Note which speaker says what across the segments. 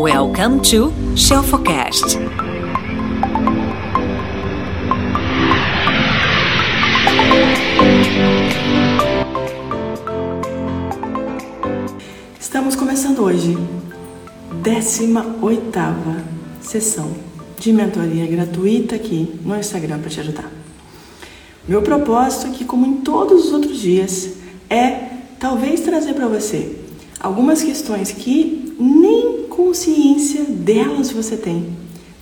Speaker 1: Welcome to Shelfocast.
Speaker 2: Estamos começando hoje, 18 sessão de mentoria gratuita aqui no Instagram para te ajudar. Meu propósito aqui, como em todos os outros dias, é talvez trazer para você algumas questões que nem consciência delas você tem,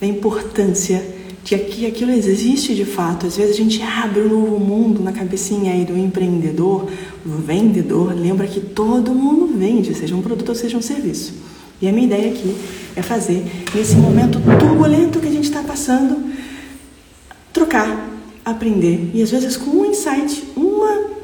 Speaker 2: da importância de que aquilo existe de fato. Às vezes a gente abre um novo mundo na cabecinha aí do empreendedor, do vendedor, lembra que todo mundo vende, seja um produto ou seja um serviço. E a minha ideia aqui é fazer, nesse momento turbulento que a gente está passando, trocar, aprender. E às vezes com um insight, uma, um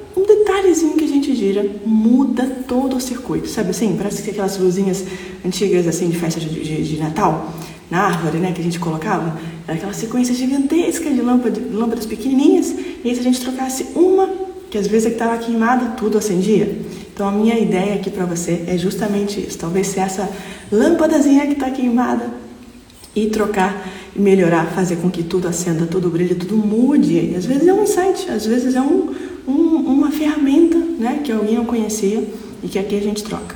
Speaker 2: detalhezinho que a gente gira, muda todo o circuito. Sabe assim? Parece que aquelas luzinhas antigas assim de festa de, de, de Natal na árvore, né, que a gente colocava, era aquela sequência gigantesca de lâmpadas, lâmpadas pequenininhas, e aí se a gente trocasse uma, que às vezes é estava queimada, tudo acendia. Então a minha ideia aqui para você é justamente isso, talvez se essa lâmpadazinha que está queimada e trocar e melhorar, fazer com que tudo acenda, tudo brilhe, tudo mude. E às vezes é um insight, às vezes é um, um, uma ferramenta né, que alguém não conhecia e que aqui a gente troca.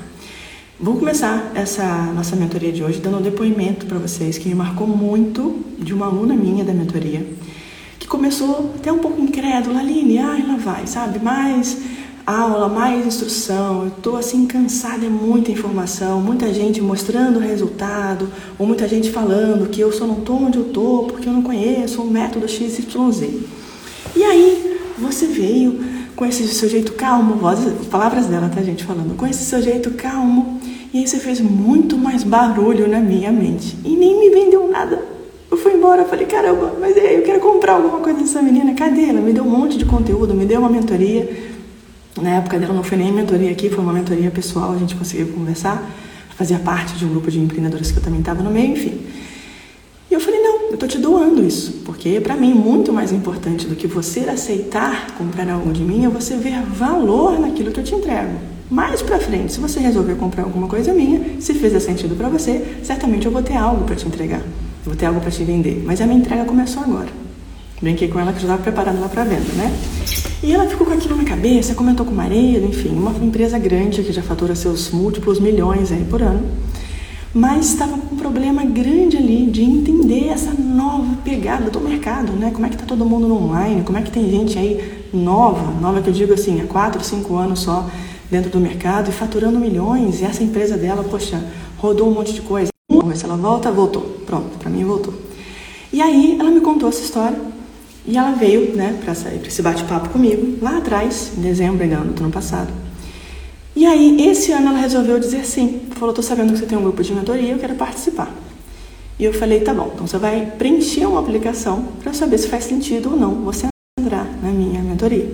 Speaker 2: Vou começar essa nossa mentoria de hoje dando um depoimento para vocês que me marcou muito de uma aluna minha da mentoria, que começou até um pouco incrédula, Aline, ah, ela vai, sabe? Mais aula, mais instrução, eu estou assim cansada, é muita informação, muita gente mostrando o resultado, ou muita gente falando que eu só não estou onde eu estou porque eu não conheço o método XYZ. E aí você veio com esse seu jeito calmo, vozes, palavras dela, tá gente falando, com esse seu jeito calmo, e aí você fez muito mais barulho na minha mente e nem me vendeu nada. Eu fui embora, falei, caramba, mas eu quero comprar alguma coisa dessa menina, cadê ela? Me deu um monte de conteúdo, me deu uma mentoria. Na época dela não foi nem mentoria aqui, foi uma mentoria pessoal, a gente conseguiu conversar, fazia parte de um grupo de empreendedoras que eu também estava no meio, enfim. E eu falei, não, eu estou te doando isso, porque para mim muito mais importante do que você aceitar comprar algo de mim é você ver valor naquilo que eu te entrego. Mais para frente, se você resolver comprar alguma coisa minha, se fizer sentido para você, certamente eu vou ter algo para te entregar, eu vou ter algo para te vender. Mas a minha entrega começou agora. Brinquei com ela que já estava preparando lá para venda, né? E ela ficou com aquilo na cabeça, comentou com o marido, enfim, uma empresa grande que já fatura seus múltiplos milhões aí por ano mas estava com um problema grande ali de entender essa nova pegada do mercado, né? Como é que está todo mundo no online, como é que tem gente aí nova, nova que eu digo assim, há quatro, cinco anos só dentro do mercado e faturando milhões, e essa empresa dela, poxa, rodou um monte de coisa. Vamos ver se ela volta, voltou. Pronto, para mim voltou. E aí ela me contou essa história e ela veio, né, para esse bate-papo comigo lá atrás, em dezembro ainda do ano passado. E aí, esse ano ela resolveu dizer sim. Falou, tô sabendo que você tem um grupo de mentoria, eu quero participar. E eu falei, tá bom, então você vai preencher uma aplicação para saber se faz sentido ou não você entrar na minha mentoria.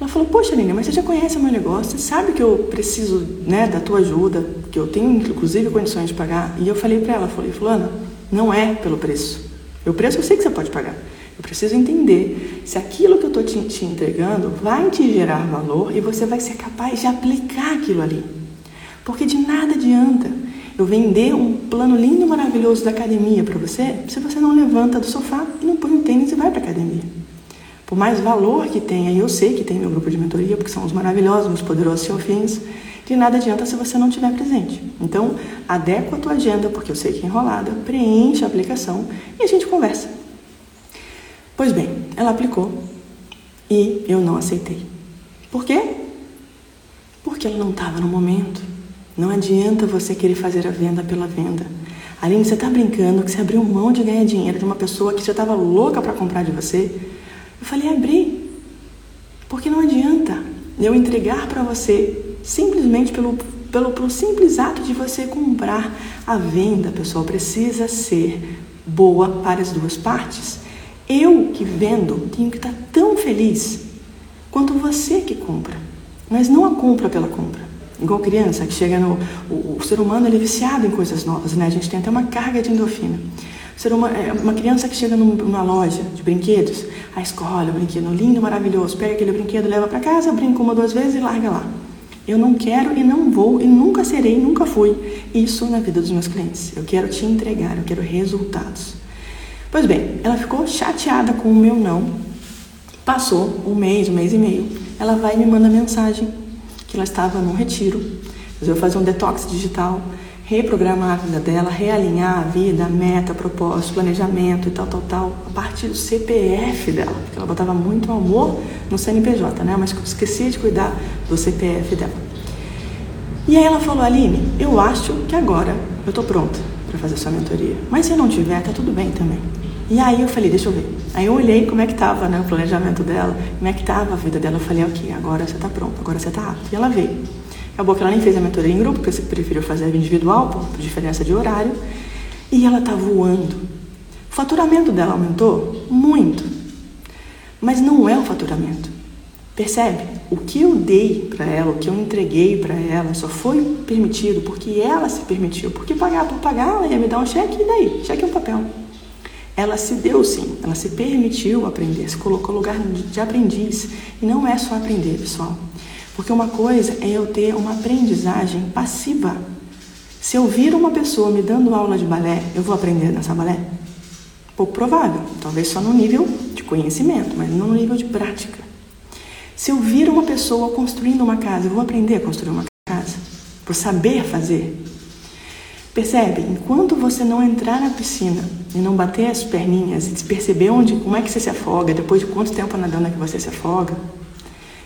Speaker 2: Ela falou, poxa, Nina, mas você já conhece o meu negócio, você sabe que eu preciso né, da tua ajuda, que eu tenho inclusive condições de pagar. E eu falei para ela, falei, fulana, não é pelo preço. O preço eu sei que você pode pagar. Eu preciso entender se aquilo que eu estou te, te entregando vai te gerar valor e você vai ser capaz de aplicar aquilo ali. Porque de nada adianta eu vender um plano lindo, maravilhoso da academia para você se você não levanta do sofá e não põe o tênis e vai para a academia. Por mais valor que tenha, e eu sei que tem meu grupo de mentoria, porque são os maravilhosos, os poderosos selfins, de nada adianta se você não estiver presente. Então, adequa a tua agenda, porque eu sei que é enrolada, preenche a aplicação e a gente conversa. Pois bem, ela aplicou e eu não aceitei. Por quê? Porque ela não estava no momento. Não adianta você querer fazer a venda pela venda. Aline, você está brincando que você abriu mão de ganhar dinheiro de uma pessoa que já estava louca para comprar de você? Eu falei, abri. Porque não adianta eu entregar para você simplesmente pelo, pelo, pelo simples ato de você comprar. A venda, pessoal, precisa ser boa para as duas partes. Eu que vendo tenho que estar tão feliz quanto você que compra, mas não a compra pela compra. Igual criança que chega no. O, o ser humano ele é viciado em coisas novas, né? A gente tem até uma carga de endorfina. Ser humano, é uma criança que chega numa loja de brinquedos, a escolhe o brinquedo lindo, maravilhoso, pega aquele brinquedo, leva para casa, brinca uma duas vezes e larga lá. Eu não quero e não vou e nunca serei, nunca fui isso na vida dos meus clientes. Eu quero te entregar, eu quero resultados. Pois bem, ela ficou chateada com o meu não. Passou um mês, um mês e meio. Ela vai e me manda mensagem que ela estava num retiro. Eu fazer um detox digital, reprogramar a vida dela, realinhar a vida, a meta, propósito, planejamento e tal, tal, tal, a partir do CPF dela, porque ela botava muito amor no CNPJ, né? Mas esquecia de cuidar do CPF dela. E aí ela falou, Aline, eu acho que agora eu tô pronta para fazer sua mentoria. Mas se não tiver, tá tudo bem também. E aí eu falei, deixa eu ver. Aí eu olhei como é que tava né, o planejamento dela, como é que tava a vida dela. Eu falei, ok, agora você tá pronta, agora você tá apta. E ela veio. Acabou que ela nem fez a mentoria em grupo, porque você preferiu fazer individual, por diferença de horário. E ela tá voando. O faturamento dela aumentou muito. Mas não é o faturamento. Percebe? O que eu dei para ela, o que eu entreguei para ela, só foi permitido porque ela se permitiu. Porque pagar por pagar, ela ia me dar um cheque e daí? Cheque é um papel. Ela se deu sim, ela se permitiu aprender, se colocou lugar de aprendiz. E não é só aprender, pessoal. Porque uma coisa é eu ter uma aprendizagem passiva. Se eu vir uma pessoa me dando aula de balé, eu vou aprender nessa balé? Pouco provável, talvez só no nível de conhecimento, mas não no nível de prática. Se eu vir uma pessoa construindo uma casa, eu vou aprender a construir uma casa, por saber fazer. Percebe? Enquanto você não entrar na piscina e não bater as perninhas e perceber onde, como é que você se afoga, depois de quanto tempo nadando é que você se afoga,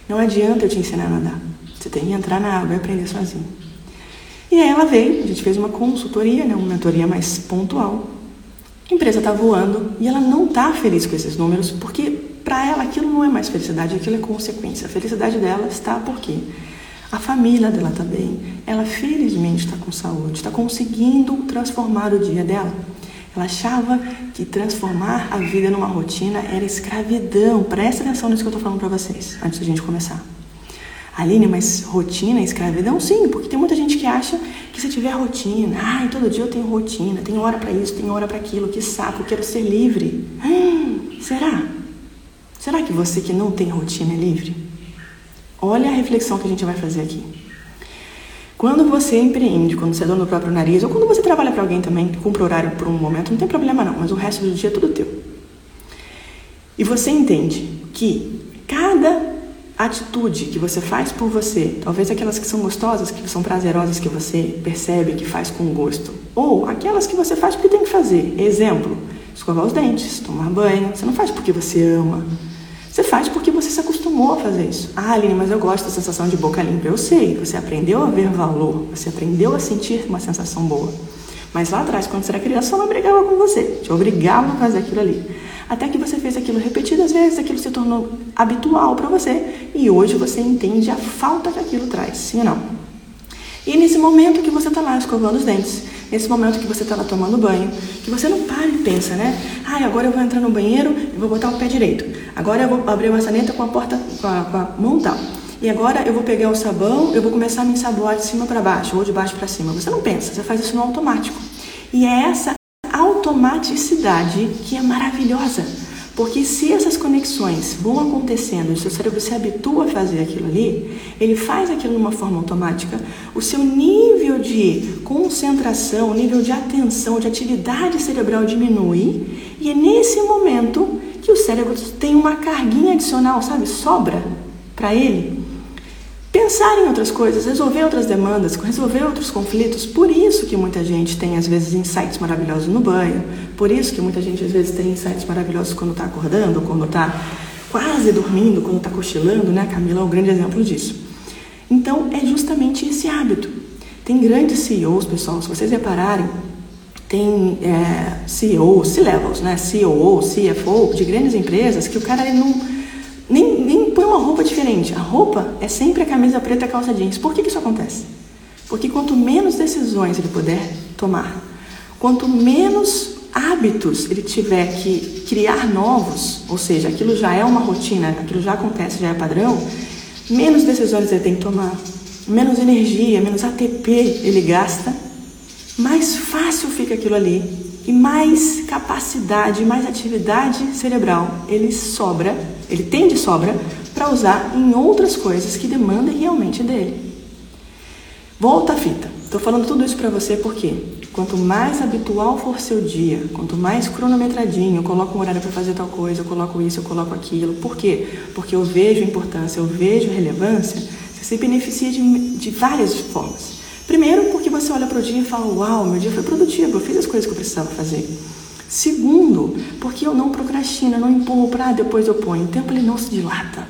Speaker 2: não adianta eu te ensinar a nadar. Você tem que entrar na água e aprender sozinho. E aí ela veio, a gente fez uma consultoria, né, uma mentoria mais pontual. A empresa está voando e ela não está feliz com esses números, porque para ela aquilo não é mais felicidade, aquilo é consequência. A felicidade dela está porque a família dela bem, ela felizmente está com saúde, está conseguindo transformar o dia dela. Ela achava que transformar a vida numa rotina era escravidão. Presta atenção nisso que eu estou falando para vocês, antes da gente começar. Aline, mas rotina é escravidão? Sim, porque tem muita gente que acha que se tiver rotina, ai, todo dia eu tenho rotina, tenho hora para isso, tenho hora para aquilo, que saco, quero ser livre. Hum, será? Será que você que não tem rotina é livre? Olha a reflexão que a gente vai fazer aqui. Quando você empreende, quando você é dono do próprio nariz, ou quando você trabalha para alguém também, cumpre horário por um momento, não tem problema não, mas o resto do dia é tudo teu. E você entende que cada atitude que você faz por você, talvez aquelas que são gostosas, que são prazerosas, que você percebe que faz com gosto, ou aquelas que você faz porque tem que fazer. Exemplo, escovar os dentes, tomar banho. Você não faz porque você ama, você faz porque você se acostumou a fazer isso. Ah, Aline, mas eu gosto da sensação de boca limpa. Eu sei, você aprendeu a ver valor, você aprendeu a sentir uma sensação boa. Mas lá atrás, quando você era criança, mãe brigava com você, te obrigava a fazer aquilo ali. Até que você fez aquilo repetidas vezes, aquilo se tornou habitual para você e hoje você entende a falta que aquilo traz, sim ou não? E nesse momento que você está lá escovando os dentes, nesse momento que você está lá tomando banho, que você não para e pensa, né? Ah, agora eu vou entrar no banheiro e vou botar o pé direito. Agora eu vou abrir a maçaneta com a porta, com a, com a mão tal. E agora eu vou pegar o sabão, eu vou começar a me ensaboar de cima para baixo ou de baixo para cima. Você não pensa, você faz isso no automático. E é essa automaticidade que é maravilhosa. Porque se essas conexões vão acontecendo, o seu cérebro se habitua a fazer aquilo ali, ele faz aquilo de uma forma automática, o seu nível de concentração, o nível de atenção, de atividade cerebral diminui, e é nesse momento que o cérebro tem uma carguinha adicional, sabe? Sobra para ele pensar em outras coisas, resolver outras demandas, resolver outros conflitos. Por isso que muita gente tem às vezes insights maravilhosos no banho, por isso que muita gente às vezes tem insights maravilhosos quando está acordando, quando está quase dormindo, quando está cochilando, né? A Camila é um grande exemplo disso. Então é justamente esse hábito. Tem grandes CEOs, pessoal, se vocês repararem, tem é, CEOs, C-levels, né? CEO, CFO de grandes empresas que o cara ele não nem, nem põe uma roupa diferente. A roupa é sempre a camisa preta e a calça jeans. Por que, que isso acontece? Porque quanto menos decisões ele puder tomar, quanto menos hábitos ele tiver que criar novos, ou seja, aquilo já é uma rotina, aquilo já acontece, já é padrão, menos decisões ele tem que tomar, menos energia, menos ATP ele gasta, mais fácil fica aquilo ali e mais capacidade, mais atividade cerebral ele sobra, ele tem de sobra para usar em outras coisas que demandem realmente dele. Volta a fita. Estou falando tudo isso para você porque quanto mais habitual for seu dia, quanto mais cronometradinho, eu coloco um horário para fazer tal coisa, eu coloco isso, eu coloco aquilo. Por quê? Porque eu vejo importância, eu vejo relevância, você se beneficia de, de várias formas. Primeiro, porque você olha para o dia e fala: Uau, meu dia foi produtivo, eu fiz as coisas que eu precisava fazer. Segundo, porque eu não procrastino, eu não empurro para depois eu ponho. O tempo ele não se dilata.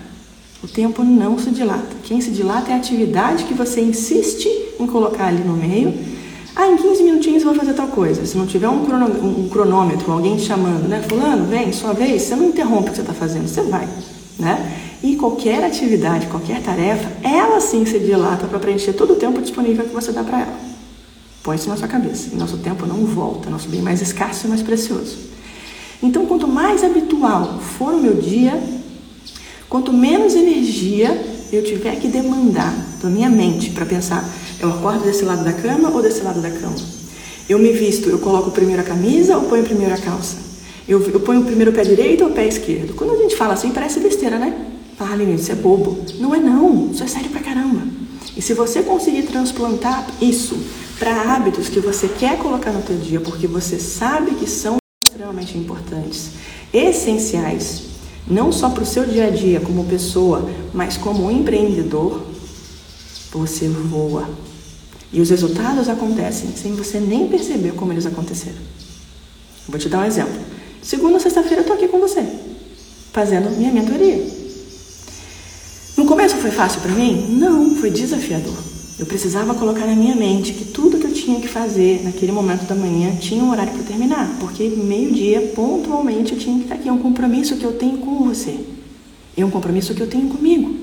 Speaker 2: O tempo não se dilata. Quem se dilata é a atividade que você insiste em colocar ali no meio. Ah, em 15 minutinhos eu vou fazer tal coisa. Se não tiver um, um cronômetro, alguém te chamando, né? Fulano, vem, sua vez, você não interrompe o que você está fazendo, você vai, né? E qualquer atividade, qualquer tarefa, ela sim se dilata para preencher todo o tempo disponível que você dá para ela. Põe isso na sua cabeça. E nosso tempo não volta, nosso bem mais escasso e mais precioso. Então, quanto mais habitual for o meu dia, quanto menos energia eu tiver que demandar da minha mente para pensar, eu acordo desse lado da cama ou desse lado da cama? Eu me visto, eu coloco primeiro a camisa ou ponho primeiro a calça? Eu, eu ponho primeiro o pé direito ou o pé esquerdo? Quando a gente fala assim, parece besteira, né? Fala, Aline, isso é bobo. Não é não, isso é sério pra caramba. E se você conseguir transplantar isso para hábitos que você quer colocar no teu dia, porque você sabe que são extremamente importantes, essenciais, não só para o seu dia a dia como pessoa, mas como empreendedor, você voa. E os resultados acontecem sem você nem perceber como eles aconteceram. Vou te dar um exemplo. Segunda, sexta-feira, eu estou aqui com você, fazendo minha mentoria. No começo foi fácil para mim? Não, foi desafiador. Eu precisava colocar na minha mente que tudo que eu tinha que fazer naquele momento da manhã tinha um horário para terminar, porque meio-dia, pontualmente, eu tinha que estar aqui. É um compromisso que eu tenho com você. É um compromisso que eu tenho comigo.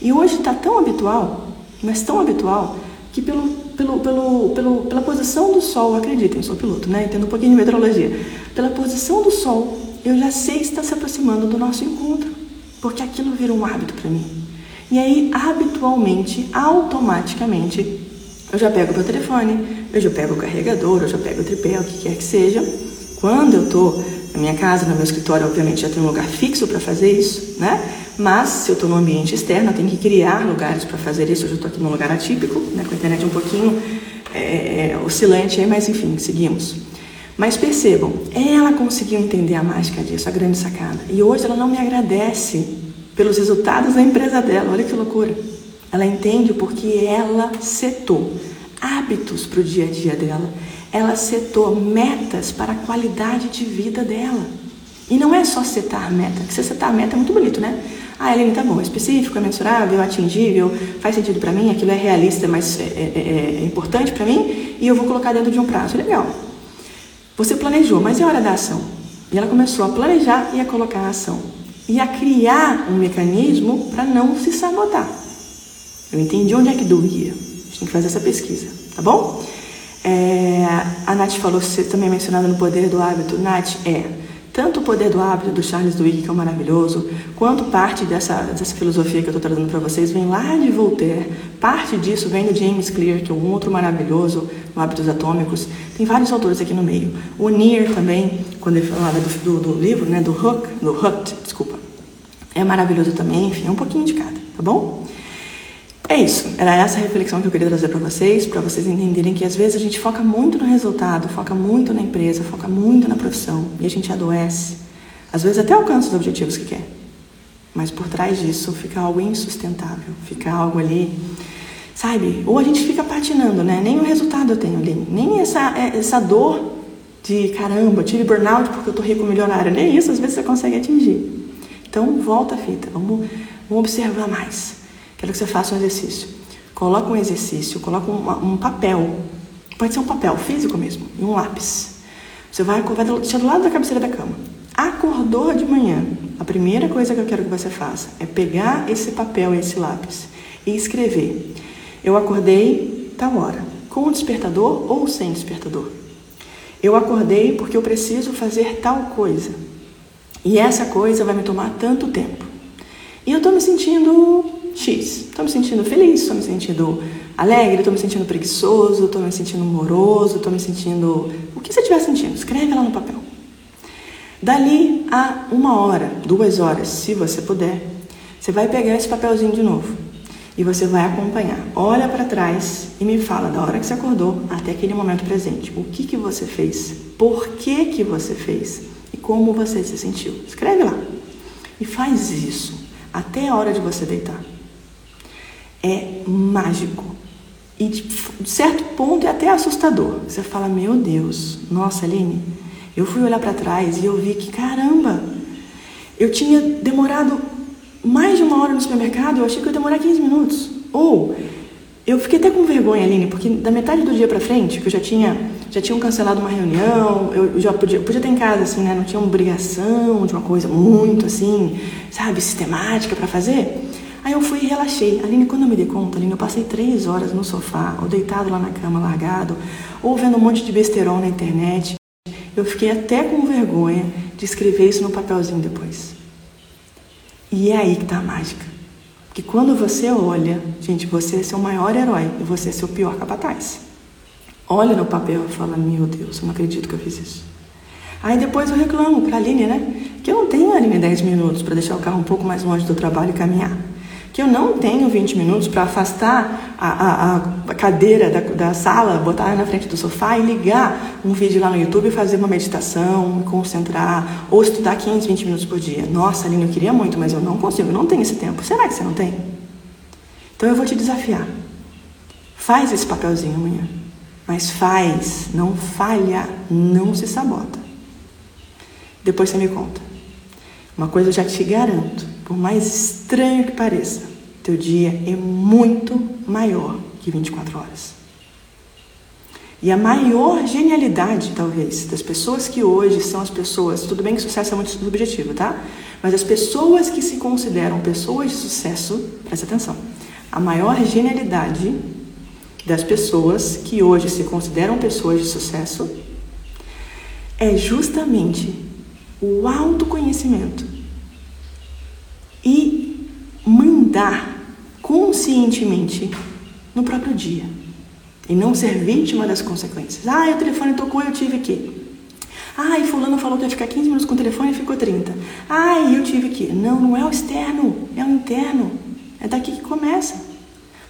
Speaker 2: E hoje está tão habitual, mas tão habitual, que pelo, pelo, pelo, pelo, pela posição do sol, acreditem, eu sou piloto, né? Entendo um pouquinho de meteorologia. Pela posição do sol, eu já sei está se aproximando do nosso encontro porque aquilo vira um hábito para mim. E aí, habitualmente, automaticamente, eu já pego meu telefone, eu já pego o carregador, eu já pego o tripé, o que quer que seja. Quando eu estou na minha casa, no meu escritório, obviamente já tem um lugar fixo para fazer isso, né? Mas se eu estou no ambiente externo, eu tenho que criar lugares para fazer isso. Eu já estou aqui num lugar atípico, né? com a internet um pouquinho é oscilante aí, mas enfim, seguimos. Mas percebam, ela conseguiu entender a mágica disso, a grande sacada. E hoje ela não me agradece pelos resultados da empresa dela. Olha que loucura. Ela entende porque ela setou hábitos para o dia a dia dela. Ela setou metas para a qualidade de vida dela. E não é só setar meta, porque você setar meta é muito bonito, né? Ah, Helene, tá bom, é específico, é mensurável, é atingível, faz sentido para mim, aquilo é realista, mas é, é, é, é importante para mim, e eu vou colocar dentro de um prazo. Legal. Você planejou, mas é hora da ação. E ela começou a planejar e a colocar a ação. E a criar um mecanismo para não se sabotar. Eu entendi onde é que doía. A gente tem que fazer essa pesquisa, tá bom? É, a Nath falou, você também mencionado no poder do hábito. Nath, é. Tanto o poder do hábito do Charles Duhigg, que é maravilhoso, quanto parte dessa, dessa filosofia que eu estou trazendo para vocês vem lá de Voltaire. Parte disso vem do James Clear, que é um outro maravilhoso, no Hábitos Atômicos. Tem vários autores aqui no meio. O Near também, quando ele falava do, do, do livro, né, do Hook, do Hooked, desculpa, é maravilhoso também. Enfim, é um pouquinho de cada, tá bom? É isso, era essa reflexão que eu queria trazer para vocês, para vocês entenderem que às vezes a gente foca muito no resultado, foca muito na empresa, foca muito na profissão e a gente adoece. Às vezes até alcança os objetivos que quer, mas por trás disso fica algo insustentável, fica algo ali, sabe? Ou a gente fica patinando, né? Nem o resultado eu tenho ali, nem essa, é, essa dor de caramba, tive burnout porque eu tô rico milionário, nem isso às vezes você consegue atingir. Então volta a fita, vamos, vamos observar mais. Quero que você faça um exercício. Coloca um exercício, coloca um, um papel. Pode ser um papel físico mesmo, e um lápis. Você vai, vai deixar do lado da cabeceira da cama. Acordou de manhã. A primeira coisa que eu quero que você faça é pegar esse papel e esse lápis e escrever. Eu acordei tal hora, com o despertador ou sem despertador. Eu acordei porque eu preciso fazer tal coisa. E essa coisa vai me tomar tanto tempo. E eu estou me sentindo X. Estou me sentindo feliz, estou me sentindo alegre, estou me sentindo preguiçoso, estou me sentindo moroso, estou me sentindo. O que você estiver sentindo, escreve lá no papel. Dali a uma hora, duas horas, se você puder, você vai pegar esse papelzinho de novo E você vai acompanhar. Olha para trás e me fala da hora que você acordou até aquele momento presente. O que, que você fez? Por que, que você fez? E como você se sentiu? Escreve lá. E faz isso até a hora de você deitar. É mágico. E de certo ponto é até assustador. Você fala, meu Deus, nossa, Aline, eu fui olhar para trás e eu vi que, caramba, eu tinha demorado mais de uma hora no supermercado, eu achei que eu ia demorar 15 minutos. Ou eu fiquei até com vergonha, Aline, porque da metade do dia para frente, que eu já tinha já tinham cancelado uma reunião, eu já podia, podia ter em casa, assim, né? Não tinha obrigação de uma coisa muito, assim, sabe, sistemática para fazer. Aí eu fui e relaxei. Aline, quando eu me dei conta, Aline, eu passei três horas no sofá, ou deitado lá na cama, largado, ou vendo um monte de besterol na internet. Eu fiquei até com vergonha de escrever isso no papelzinho depois. E é aí que tá a mágica. Porque quando você olha, gente, você é seu maior herói e você é seu pior capataz. Olha no papel e fala: Meu Deus, eu não acredito que eu fiz isso. Aí depois eu reclamo para a Aline, né? Que eu não tenho, Aline, 10 minutos para deixar o carro um pouco mais longe do trabalho e caminhar. Que eu não tenho 20 minutos para afastar a, a, a cadeira da, da, sala, botar na frente do sofá e ligar um vídeo lá no YouTube e fazer uma meditação, me concentrar, ou estudar 15, 20 minutos por dia. Nossa, Aline, eu queria muito, mas eu não consigo, eu não tenho esse tempo. Será que você não tem? Então eu vou te desafiar. Faz esse papelzinho amanhã. Mas faz, não falha, não se sabota. Depois você me conta. Uma coisa eu já te garanto, por mais estranho que pareça, teu dia é muito maior que 24 horas. E a maior genialidade, talvez, das pessoas que hoje são as pessoas, tudo bem que sucesso é muito subjetivo, tá? Mas as pessoas que se consideram pessoas de sucesso, presta atenção, a maior genialidade das pessoas que hoje se consideram pessoas de sucesso é justamente o autoconhecimento e mandar conscientemente no próprio dia e não ser vítima das consequências. Ah, o telefone tocou, eu tive que. Ah, e fulano falou que ia ficar 15 minutos com o telefone e ficou 30. Ah, eu tive que. Não, não é o externo, é o interno. É daqui que começa.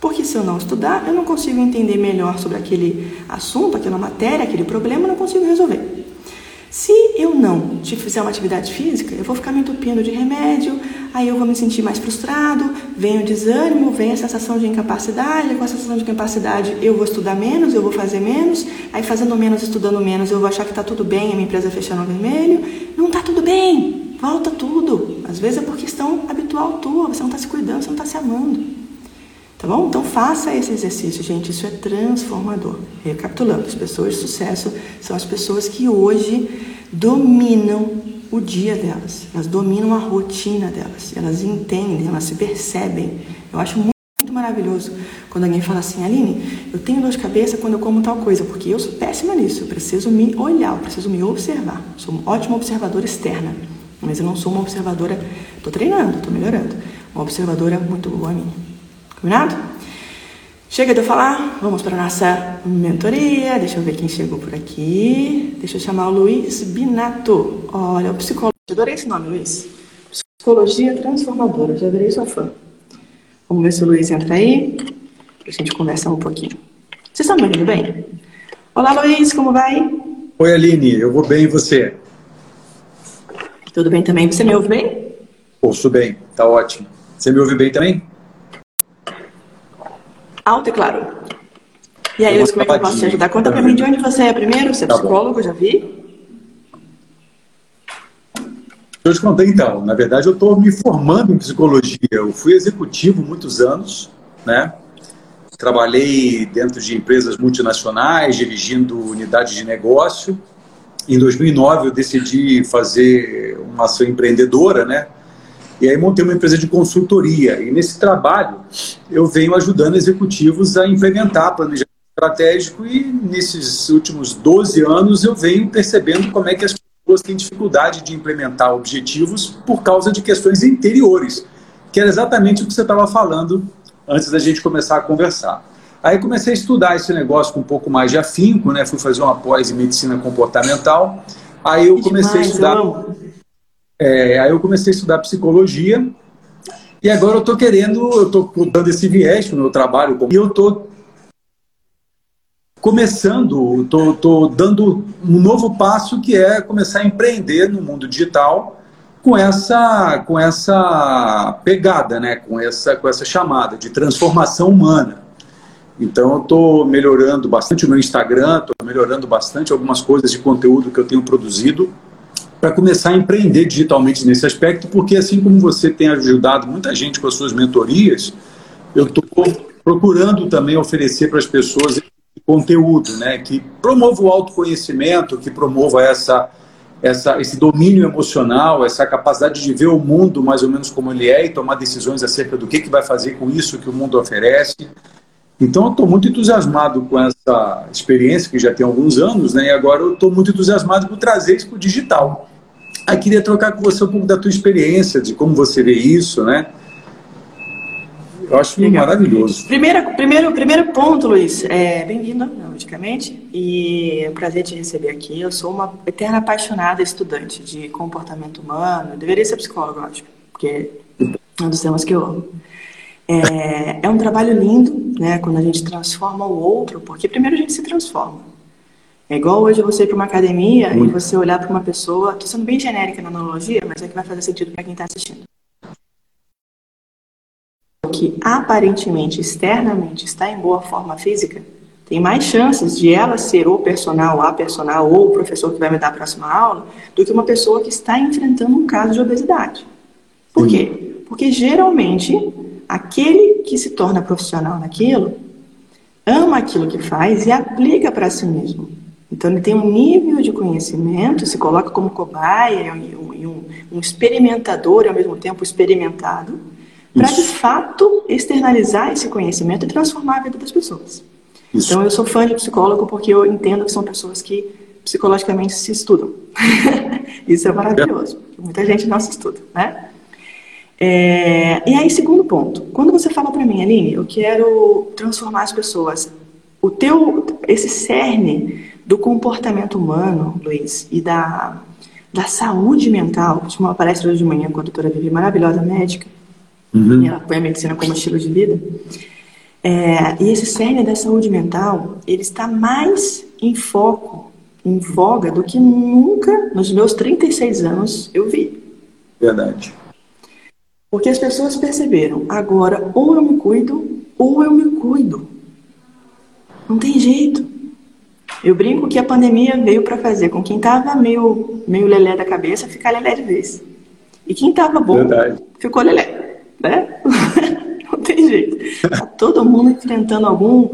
Speaker 2: Porque se eu não estudar, eu não consigo entender melhor sobre aquele assunto, aquela matéria, aquele problema, eu não consigo resolver. Se eu não fizer uma atividade física, eu vou ficar me entupindo de remédio, aí eu vou me sentir mais frustrado, vem o desânimo, vem a sensação de incapacidade, com a sensação de incapacidade eu vou estudar menos, eu vou fazer menos, aí fazendo menos, estudando menos, eu vou achar que está tudo bem, a minha empresa fechando vermelho. Não está tudo bem, volta tudo. Às vezes é por questão habitual tua, você não está se cuidando, você não está se amando. Tá bom? Então faça esse exercício, gente. Isso é transformador. Recapitulando, as pessoas de sucesso são as pessoas que hoje dominam o dia delas. Elas dominam a rotina delas. Elas entendem, elas se percebem. Eu acho muito, maravilhoso quando alguém fala assim, Aline, eu tenho dor de cabeça quando eu como tal coisa, porque eu sou péssima nisso. Eu preciso me olhar, eu preciso me observar. Sou uma ótima observadora externa, mas eu não sou uma observadora. Estou treinando, estou melhorando. Uma observadora muito boa minha. Combinado? Chega de eu falar, vamos para a nossa mentoria. Deixa eu ver quem chegou por aqui. Deixa eu chamar o Luiz Binato. Olha, o psicólogo. Adorei esse nome, Luiz. Psicologia transformadora. Já virei sua fã. Vamos ver se o Luiz entra aí. Para a gente conversar um pouquinho. Vocês estão me ouvindo bem? Olá, Luiz, como vai?
Speaker 3: Oi, Aline. Eu vou bem e você?
Speaker 2: Tudo bem também. Você me ouve bem?
Speaker 3: Ouço bem. Tá ótimo. Você me ouve bem também?
Speaker 2: Alto e claro. E aí, como é que eu posso te ajudar? Conta pra mim de onde você é primeiro. Você é tá psicólogo, bom. já vi?
Speaker 3: Eu te contei então. Na verdade, eu estou me formando em psicologia. Eu fui executivo muitos anos, né? Trabalhei dentro de empresas multinacionais, dirigindo unidades de negócio. Em 2009, eu decidi fazer uma ação empreendedora, né? E aí montei uma empresa de consultoria. E nesse trabalho eu venho ajudando executivos a implementar planejamento estratégico e nesses últimos 12 anos eu venho percebendo como é que as pessoas têm dificuldade de implementar objetivos por causa de questões interiores, que era exatamente o que você estava falando antes da gente começar a conversar. Aí comecei a estudar esse negócio com um pouco mais de afinco, né? Fui fazer uma pós em medicina comportamental. Aí eu comecei demais, a estudar. É, aí eu comecei a estudar psicologia E agora eu estou querendo, eu estou dando esse viés no meu trabalho e eu estou começando, estou dando um novo passo que é começar a empreender no mundo digital com essa, com essa pegada, né? com, essa, com essa chamada de transformação humana. Então, eu estou melhorando bastante o meu Instagram, estou melhorando bastante algumas coisas de conteúdo que eu tenho produzido para começar a empreender digitalmente nesse aspecto, porque assim como você tem ajudado muita gente com as suas mentorias, eu estou procurando também oferecer para as pessoas conteúdo, né, que promova o autoconhecimento, que promova essa, essa, esse domínio emocional, essa capacidade de ver o mundo mais ou menos como ele é e tomar decisões acerca do que, que vai fazer com isso que o mundo oferece. Então, eu estou muito entusiasmado com essa experiência, que já tem alguns anos, né? e agora eu estou muito entusiasmado por trazer isso para o digital. Aí queria trocar com você um pouco da tua experiência, de como você vê isso, né? Eu acho Legal. maravilhoso.
Speaker 2: Primeiro, primeiro, primeiro ponto, Luiz. É, Bem-vindo, logicamente. E é um prazer te receber aqui. Eu sou uma eterna apaixonada estudante de comportamento humano. Eu deveria ser psicóloga, lógico, porque é um dos temas que eu amo. É, é um trabalho lindo, né? Quando a gente transforma o outro, porque primeiro a gente se transforma. É igual hoje você ir para uma academia Muito. e você olhar para uma pessoa, estou sendo bem genérica na analogia, mas é que vai fazer sentido para quem está assistindo. Que aparentemente, externamente, está em boa forma física, tem mais chances de ela ser o personal, a personal ou o professor que vai me dar a próxima aula, do que uma pessoa que está enfrentando um caso de obesidade. Por quê? Porque geralmente aquele que se torna profissional naquilo ama aquilo que faz e aplica para si mesmo. Então, ele tem um nível de conhecimento, se coloca como cobaia e um, um, um, experimentador, ao mesmo tempo experimentado, para de fato externalizar esse conhecimento e transformar a vida das pessoas. Isso. Então, eu sou fã de psicólogo porque eu entendo que são pessoas que psicologicamente se estudam. Isso é maravilhoso. Muita gente não se estuda, né? É, e aí, segundo ponto, quando você fala para mim, Aline, eu quero transformar as pessoas, o teu, esse cerne do comportamento humano, Luiz, e da, da saúde mental. Tive uma palestra hoje de manhã com a doutora Vivi, maravilhosa médica, uhum. e ela põe a medicina como estilo de vida. É, e esse cerne da saúde mental, ele está mais em foco, em voga, do que nunca nos meus 36 anos eu vi.
Speaker 3: Verdade.
Speaker 2: Porque as pessoas perceberam, agora ou eu me cuido, ou eu me cuido. Não tem jeito. Eu brinco que a pandemia veio para fazer com quem estava meio, meio lelé da cabeça ficar lelé de vez. E quem estava bom Verdade. ficou lelé. Né? Não tem jeito. Tá todo mundo enfrentando algum,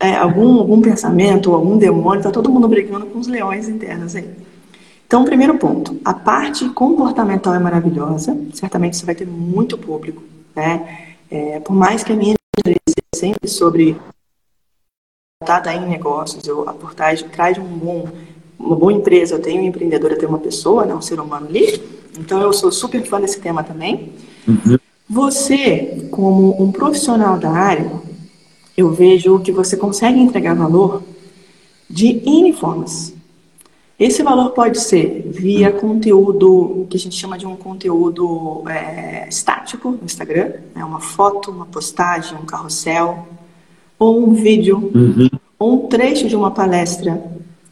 Speaker 2: é, algum, algum pensamento, algum demônio, está todo mundo brigando com os leões internos aí. Então, primeiro ponto, a parte comportamental é maravilhosa, certamente você vai ter muito público, né? É, por mais que a minha seja sempre sobre tratada em negócios, eu, a portagem traz um bom, uma boa empresa, eu tenho um empreendedor, eu tenho uma pessoa, né, um ser humano ali, então eu sou super fã desse tema também. Uhum. Você, como um profissional da área, eu vejo que você consegue entregar valor de N formas. Esse valor pode ser via conteúdo que a gente chama de um conteúdo é, estático no Instagram, né, uma foto, uma postagem, um carrossel, ou um vídeo, uhum. ou um trecho de uma palestra,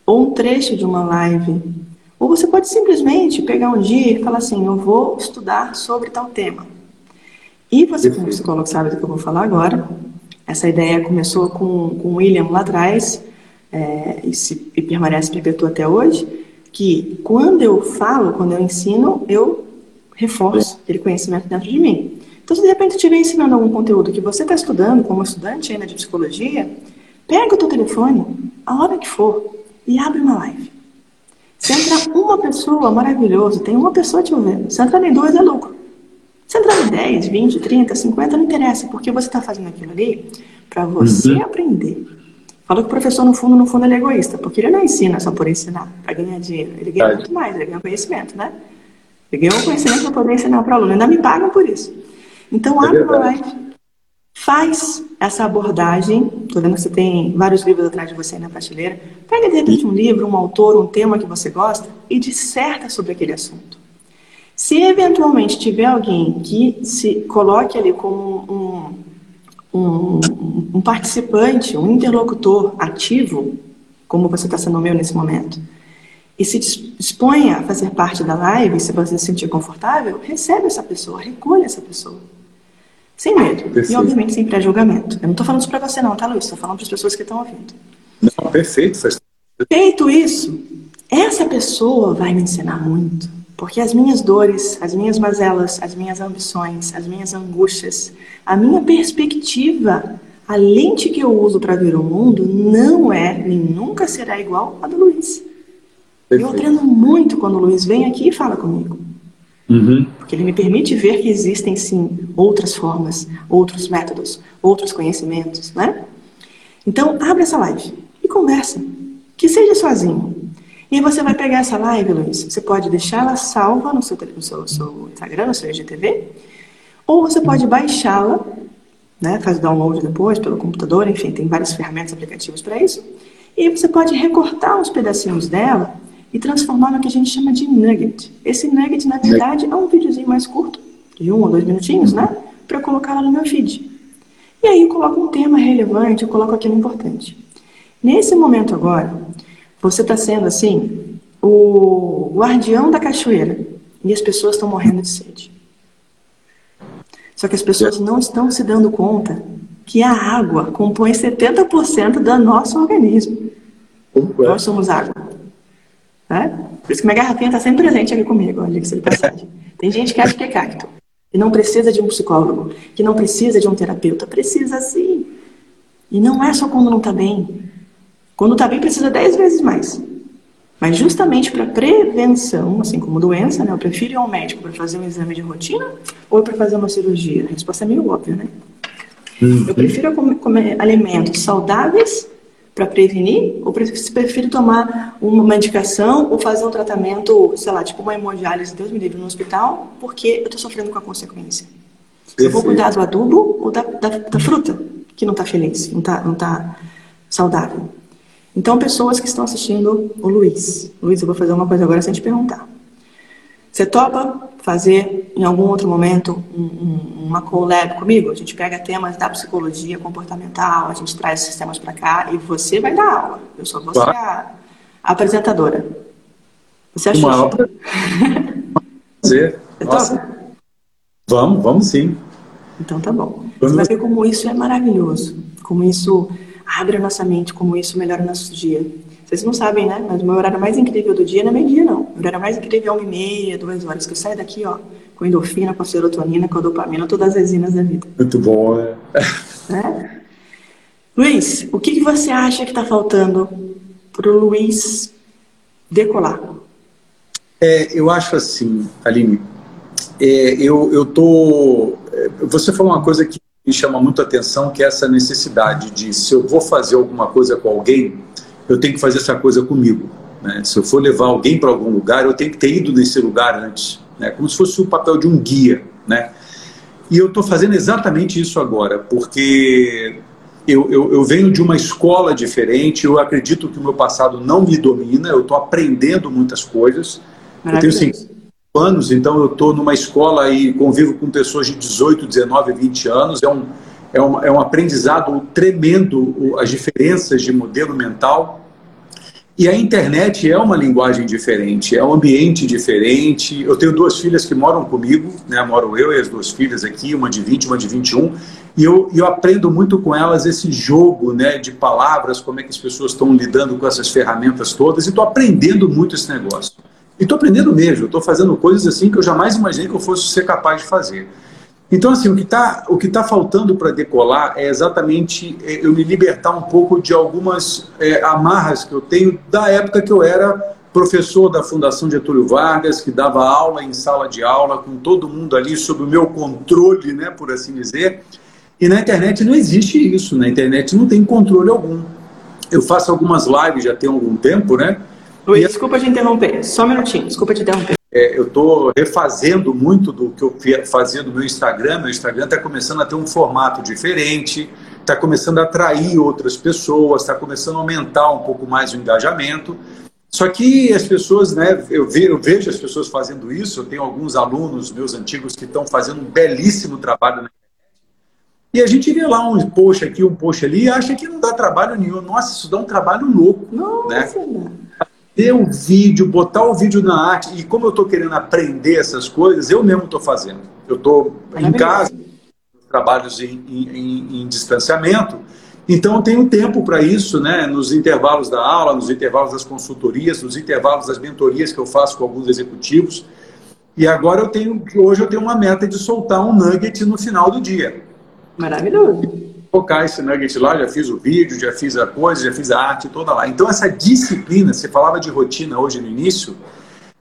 Speaker 2: ou um trecho de uma live. Ou você pode simplesmente pegar um dia e falar assim: eu vou estudar sobre tal tema. E você, como psicólogo, sabe do que eu vou falar agora. Essa ideia começou com, com o William lá atrás é, e, se, e permanece perpetua até hoje. Que quando eu falo, quando eu ensino, eu reforço aquele conhecimento dentro de mim. Então, se de repente estiver ensinando algum conteúdo que você está estudando, como estudante ainda de psicologia, pega o teu telefone, a hora que for, e abre uma live. Se entrar uma pessoa, maravilhoso, tem uma pessoa te ouvindo. Se entrar em duas, é lucro. Se entrar em 10, 20, 30, 50, não interessa, porque você está fazendo aquilo ali para você uhum. aprender. Fala que o professor, no fundo, no fundo, ele é egoísta, porque ele não ensina só por ensinar, para ganhar dinheiro. Ele ganha muito mais, ele ganha conhecimento, né? Ele ganha o conhecimento para poder ensinar para o aluno. Ainda me pagam por isso. Então, é abre uma live, faz essa abordagem. Estou vendo que você tem vários livros atrás de você aí na prateleira. Pega de repente um livro, um autor, um tema que você gosta e disserta sobre aquele assunto. Se eventualmente tiver alguém que se coloque ali como um, um, um participante, um interlocutor ativo, como você está sendo meu nesse momento, e se disponha a fazer parte da live, se você se sentir confortável, recebe essa pessoa, recolhe essa pessoa. Sem medo. Perfeito. E, obviamente, sem pré-julgamento. Eu não estou falando isso para você, não, tá, Luiz? Estou falando para as pessoas que estão ouvindo.
Speaker 3: Não, perfeito.
Speaker 2: Feito isso, essa pessoa vai me ensinar muito. Porque as minhas dores, as minhas mazelas, as minhas ambições, as minhas angústias, a minha perspectiva, a lente que eu uso para ver o mundo, não é nem nunca será igual a do Luiz. Perfeito. Eu treino muito quando o Luiz vem aqui e fala comigo. Uhum. Porque ele me permite ver que existem sim outras formas, outros métodos, outros conhecimentos, né? Então, abre essa live e conversa. Que seja sozinho. E você vai pegar essa live, Luiz. Você pode deixar ela salva no seu, no seu, seu Instagram, no seu IGTV, ou você pode baixá-la, né? Faz download depois pelo computador, enfim, tem várias ferramentas aplicativos para isso. E você pode recortar uns pedacinhos dela e transformar no que a gente chama de nugget. Esse nugget, na verdade, é um videozinho mais curto, de um ou dois minutinhos, né? Para colocar lá no meu feed. E aí eu coloco um tema relevante, eu coloco aquilo importante. Nesse momento agora, você está sendo assim, o guardião da cachoeira e as pessoas estão morrendo de sede. Só que as pessoas não estão se dando conta que a água compõe 70% do nosso organismo. Nós somos água. Né? Por isso que minha garrafinha está sempre presente aqui comigo, olha que de passagem. Tem gente que acha que é cacto, que não precisa de um psicólogo, que não precisa de um terapeuta. Precisa sim. E não é só quando não está bem. Quando está bem, precisa dez vezes mais. Mas justamente para prevenção, assim como doença, né, eu prefiro ir ao médico para fazer um exame de rotina ou para fazer uma cirurgia? A resposta é meio óbvia, né? Uhum. Eu prefiro comer, comer alimentos saudáveis para prevenir ou prefiro tomar uma medicação ou fazer um tratamento, sei lá, tipo uma hemodiálise, Deus me livre, no hospital, porque eu estou sofrendo com a consequência. Perfeito. Eu vou cuidar do adubo ou da, da, da fruta, que não está feliz, não está não tá saudável. Então, pessoas que estão assistindo o Luiz. Luiz, eu vou fazer uma coisa agora sem te perguntar. Você topa fazer em algum outro momento um, um, uma collab comigo? A gente pega temas da psicologia comportamental, a gente traz esses temas para cá e você vai dar aula. Eu só vou ser a, a apresentadora. Você achou? Uma aula.
Speaker 3: Prazer. Nossa. Vamos, vamos sim.
Speaker 2: Então tá bom. Vamos. Você vai ver como isso é maravilhoso, como isso abre a nossa mente, como isso melhora o nosso dia. Vocês não sabem, né? Mas o meu horário mais incrível do dia não é meio-dia, não. O horário mais incrível é uma e meia, duas horas, que eu saio daqui, ó, com endorfina, com a serotonina, com a dopamina, todas as enzimas da vida.
Speaker 3: Muito bom, né?
Speaker 2: É? Luiz, o que, que você acha que está faltando para o Luiz decolar?
Speaker 3: É, eu acho assim, Aline, é, eu, eu tô. É, você falou uma coisa que me chama muito a atenção, que é essa necessidade de se eu vou fazer alguma coisa com alguém, eu tenho que fazer essa coisa comigo. Né? Se eu for levar alguém para algum lugar, eu tenho que ter ido nesse lugar antes, né? como se fosse o papel de um guia. Né? E eu estou fazendo exatamente isso agora, porque eu, eu, eu, venho de uma escola diferente, eu acredito que o meu passado não me domina, eu estou aprendendo muitas coisas. Eu tenho cinco anos, então eu estou numa escola e convivo com pessoas de 18, 19, 20 anos. É um, é um, é um aprendizado tremendo as diferenças de modelo mental. E a internet é uma linguagem diferente, é um ambiente diferente. Eu tenho duas filhas que moram comigo, né? moro eu e as duas filhas aqui, uma de 20, uma de 21, e eu, eu aprendo muito com elas esse jogo né, de palavras, como é que as pessoas estão lidando com essas ferramentas todas, e estou aprendendo muito esse negócio. E estou aprendendo mesmo, estou fazendo coisas assim que eu jamais imaginei que eu fosse ser capaz de fazer. Então, assim, o que está tá faltando para decolar é exatamente é, eu me libertar um pouco de algumas é, amarras que eu tenho da época que eu era professor da Fundação Getúlio Vargas, que dava aula em sala de aula, com todo mundo ali sob o meu controle, né, por assim dizer. E na internet não existe isso, na internet não tem controle algum. Eu faço algumas lives já tem algum tempo, né?
Speaker 2: Luiz, e... desculpa te interromper, só um minutinho, desculpa te interromper.
Speaker 3: É, eu estou refazendo muito do que eu fazia no meu Instagram. Meu Instagram está começando a ter um formato diferente, está começando a atrair outras pessoas, está começando a aumentar um pouco mais o engajamento. Só que as pessoas, né, eu, ve, eu vejo as pessoas fazendo isso, eu tenho alguns alunos meus antigos que estão fazendo um belíssimo trabalho na e a gente vê lá um post aqui, um post ali, e acha que não dá trabalho nenhum. Nossa, isso dá um trabalho louco. Nossa, né? Ter o um vídeo, botar o vídeo na arte. E como eu estou querendo aprender essas coisas, eu mesmo estou fazendo. Eu estou em casa, trabalhos em, em, em, distanciamento. Então eu tenho tempo para isso, né? Nos intervalos da aula, nos intervalos das consultorias, nos intervalos das mentorias que eu faço com alguns executivos. E agora eu tenho, hoje eu tenho uma meta de soltar um nugget no final do dia.
Speaker 2: Maravilhoso.
Speaker 3: Colocar esse nugget lá, já fiz o vídeo, já fiz a coisa, já fiz a arte toda lá. Então, essa disciplina, você falava de rotina hoje no início,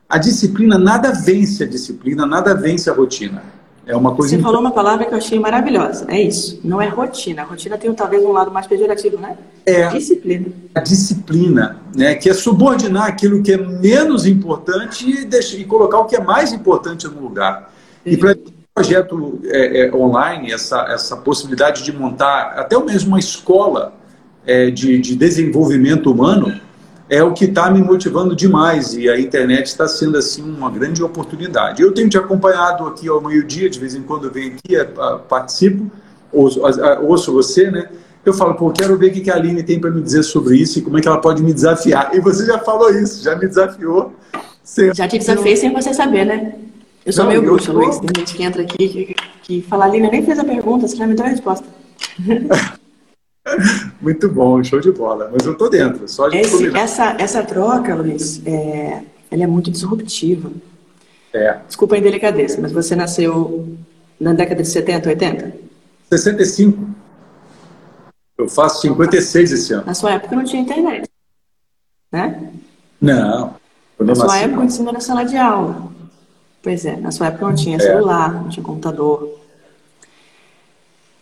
Speaker 3: a disciplina, nada vence a disciplina, nada vence a rotina. É uma coisa.
Speaker 2: Você falou uma palavra que eu achei maravilhosa. É isso. Não é rotina. A rotina tem talvez um lado mais pejorativo, né?
Speaker 3: É. Disciplina. A disciplina, né? Que é subordinar aquilo que é menos importante e, deixar, e colocar o que é mais importante no lugar. E para projeto é, é, online, essa, essa possibilidade de montar até mesmo uma escola é, de, de desenvolvimento humano, é o que está me motivando demais e a internet está sendo assim uma grande oportunidade. Eu tenho te acompanhado aqui ao meio-dia, de vez em quando eu venho aqui, é, participo, ouço, ouço você, né? Eu falo, pô, quero ver o que a Aline tem para me dizer sobre isso e como é que ela pode me desafiar. E você já falou isso, já me desafiou.
Speaker 2: Já te desafiei sem você saber, né? Eu sou não, meio bruxa. Luiz. Tem gente que entra aqui que, que fala, Lina, nem fez a pergunta, você já me deu a resposta.
Speaker 3: Muito bom, show de bola. Mas eu tô dentro. Só de
Speaker 2: Esse, essa, essa troca, Luiz, é, ela é muito disruptiva.
Speaker 3: É.
Speaker 2: Desculpa a indelicadeza, mas você nasceu na década de 70, 80?
Speaker 3: 65. Eu faço 56 esse ano.
Speaker 2: Na sua época não tinha internet, né?
Speaker 3: Não.
Speaker 2: Na sua época o ensino era sala de aula. Pois é, na sua época não tinha é. celular, não tinha computador.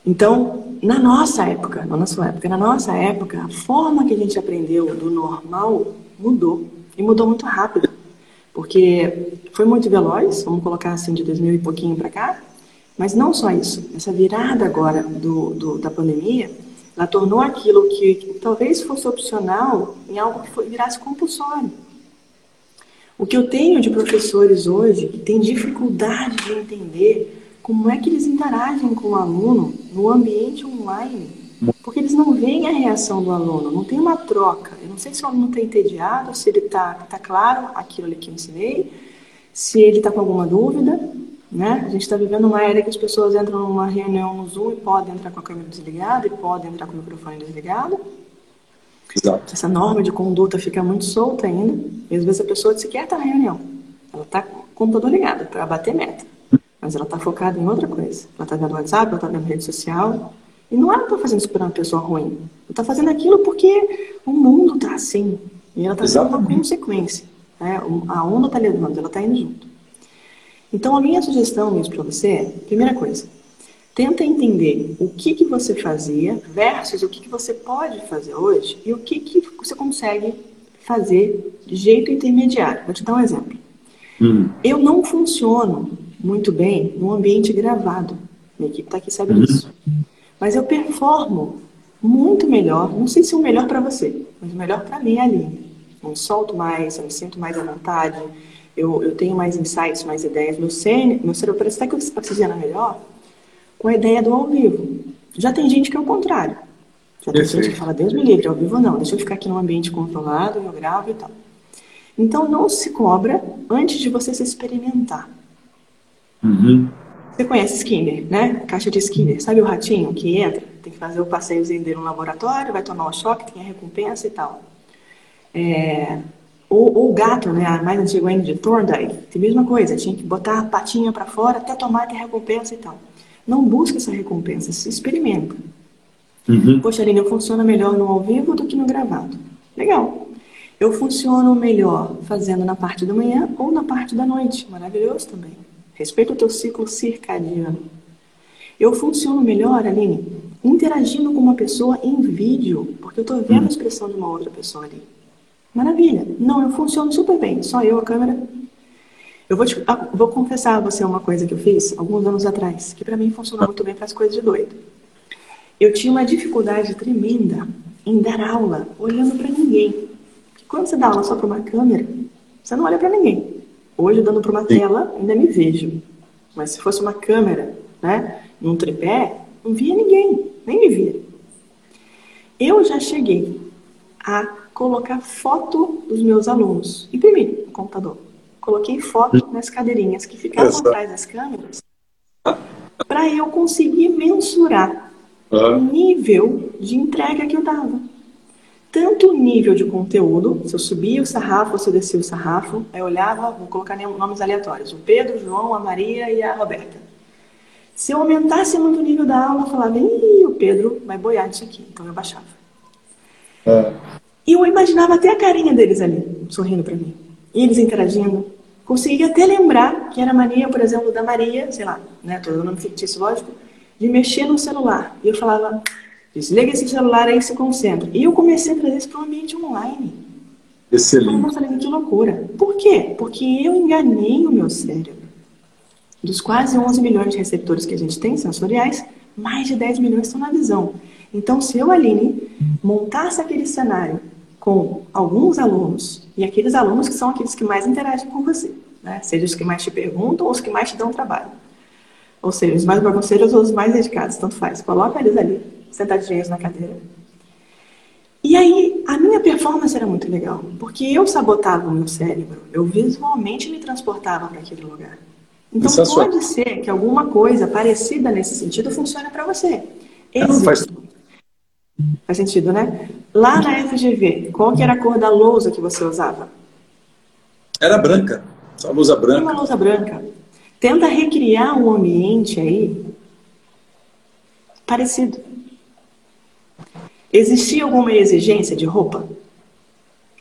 Speaker 2: Então, na nossa época, não na sua época, na nossa época, a forma que a gente aprendeu do normal mudou. E mudou muito rápido. Porque foi muito veloz, vamos colocar assim, de 2000 e pouquinho para cá. Mas não só isso. Essa virada agora do, do, da pandemia, ela tornou aquilo que, que talvez fosse opcional em algo que foi, virasse compulsório. O que eu tenho de professores hoje que têm dificuldade de entender como é que eles interagem com o aluno no ambiente online, porque eles não veem a reação do aluno, não tem uma troca. Eu não sei se o aluno está entediado, se ele está tá claro aquilo ali que eu ensinei, se ele está com alguma dúvida. Né? A gente está vivendo uma era que as pessoas entram numa reunião no Zoom e podem entrar com a câmera desligada e podem entrar com o microfone desligado.
Speaker 3: Exato.
Speaker 2: Essa norma de conduta fica muito solta ainda. E às vezes a pessoa sequer está na reunião. Ela está com o computador ligado para bater meta. Mas ela está focada em outra coisa. Ela está vendo WhatsApp, ela está vendo rede social. E não é ela está fazendo isso por uma pessoa ruim. Ela está fazendo aquilo porque o mundo está assim. E ela está sendo uma consequência. Né? A onda está levando, ela está indo junto. Então, a minha sugestão, Luiz, para você é: primeira coisa, Tenta entender o que, que você fazia versus o que, que você pode fazer hoje e o que, que você consegue fazer de jeito intermediário. Vou te dar um exemplo. Hum. Eu não funciono muito bem num ambiente gravado. Minha equipe está aqui sabe uhum. disso. Mas eu performo muito melhor, não sei se é o melhor para você, mas o melhor para mim é ali. Eu me solto mais, eu me sinto mais à vontade, eu, eu tenho mais insights, mais ideias. Meu, cérebro, meu cérebro parece até que oxigena melhor com a ideia do ao vivo. Já tem gente que é o contrário. Já tem gente que fala, Deus me livre, ao vivo não, deixa eu ficar aqui num ambiente controlado, eu gravo e tal. Então não se cobra antes de você se experimentar.
Speaker 3: Uhum.
Speaker 2: Você conhece Skinner, né? Caixa de Skinner. Sabe o ratinho que entra, tem que fazer o passeiozinho dele no laboratório, vai tomar o choque, tem a recompensa e tal. É... Ou, o gato, né? A mais antiga ainda de Thorndike, tem a mesma coisa, tinha que botar a patinha para fora até tomar a recompensa e tal. Não busca essa recompensa, se experimenta.
Speaker 3: Uhum.
Speaker 2: Poxa, Aline, eu funciono melhor no ao vivo do que no gravado. Legal. Eu funciono melhor fazendo na parte da manhã ou na parte da noite. Maravilhoso também. Respeita o teu ciclo circadiano. Eu funciono melhor, Aline, interagindo com uma pessoa em vídeo, porque eu estou vendo a expressão de uma outra pessoa ali. Maravilha. Não, eu funciono super bem. Só eu, a câmera, eu vou, te, ah, vou confessar a você uma coisa que eu fiz alguns anos atrás, que para mim funcionou muito bem para as coisas de doido. Eu tinha uma dificuldade tremenda em dar aula olhando para ninguém. Quando você dá aula só para uma câmera, você não olha para ninguém. Hoje, dando para uma tela, ainda me vejo. Mas se fosse uma câmera, né, num tripé, não via ninguém, nem me via. Eu já cheguei a colocar foto dos meus alunos, imprimi no computador. Coloquei foto nas cadeirinhas que ficavam atrás das câmeras para eu conseguir mensurar o nível de entrega que eu dava. Tanto o nível de conteúdo, se eu subia o sarrafo ou se eu descia o sarrafo, eu olhava, vou colocar nomes aleatórios, o Pedro, o João, a Maria e a Roberta. Se eu aumentasse muito o nível da aula, eu falava, ih, o Pedro vai boiar disso aqui, então eu baixava. É. E eu imaginava até a carinha deles ali, sorrindo para mim. E eles interagindo. Consegui até lembrar que era mania, por exemplo, da Maria, sei lá, né, todo nome fictício, lógico, de mexer no celular. E eu falava, desliga esse celular aí e se concentra. E eu comecei a trazer isso para o ambiente online.
Speaker 3: Excelente.
Speaker 2: Eu falei, que loucura. Por quê? Porque eu enganei o meu cérebro. Dos quase 11 milhões de receptores que a gente tem sensoriais, mais de 10 milhões estão na visão. Então, se eu, Aline, montasse aquele cenário com alguns alunos, e aqueles alunos que são aqueles que mais interagem com você, né? seja os que mais te perguntam ou os que mais te dão trabalho. Ou seja, os mais bagunceiros ou os mais dedicados, tanto faz. Coloca eles ali, sentadinhos na cadeira. E aí, a minha performance era muito legal, porque eu sabotava o meu cérebro, eu visualmente me transportava para aquele lugar. Então, pode ser que alguma coisa parecida nesse sentido funcione para você. Exemplo, faz... sentido, né? Lá na FGV, qual que era a cor da lousa que você usava?
Speaker 3: Era branca, só lousa branca.
Speaker 2: Uma lousa branca. Tenta recriar um ambiente aí parecido. Existia alguma exigência de roupa?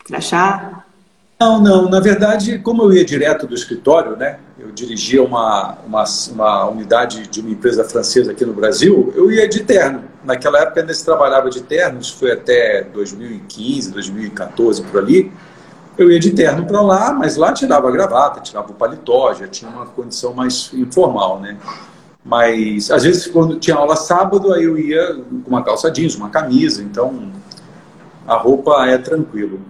Speaker 2: Crachá?
Speaker 3: Não, não. Na verdade, como eu ia direto do escritório, né? Eu dirigia uma, uma, uma unidade de uma empresa francesa aqui no Brasil, eu ia de terno. Naquela época ainda se trabalhava de terno, isso foi até 2015, 2014, por ali eu ia de terno para lá, mas lá tirava a gravata, tirava o paletó, já tinha uma condição mais informal, né? Mas às vezes quando tinha aula sábado, aí eu ia com uma calça jeans, uma camisa, então a roupa é tranquilo.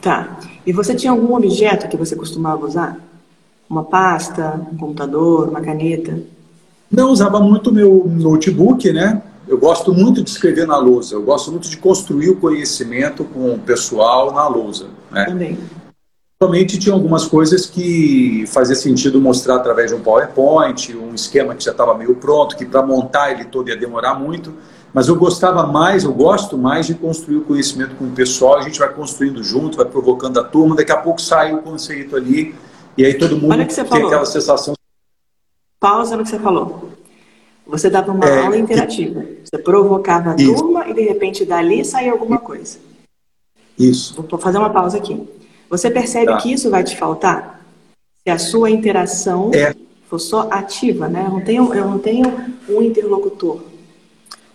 Speaker 2: Tá. E você tinha algum objeto que você costumava usar? Uma pasta, um computador, uma caneta?
Speaker 3: Não, usava muito meu notebook, né? Eu gosto muito de escrever na lousa, eu gosto muito de construir o conhecimento com o pessoal na lousa. Né? Também. Somente tinha algumas coisas que fazia sentido mostrar através de um PowerPoint, um esquema que já estava meio pronto, que para montar ele todo ia demorar muito, mas eu gostava mais, eu gosto mais de construir o conhecimento com o pessoal, a gente vai construindo junto, vai provocando a turma, daqui a pouco sai o conceito ali, e aí todo mundo
Speaker 2: tem falou.
Speaker 3: aquela sensação.
Speaker 2: Pausa no que você falou. Você dava uma é, aula interativa. Você provocava a Isso. turma e de repente dali saía alguma coisa.
Speaker 3: Isso.
Speaker 2: Vou fazer uma pausa aqui. Você percebe tá. que isso vai te faltar? Se a sua interação é. for só ativa, né? Eu não tenho, eu não tenho um interlocutor.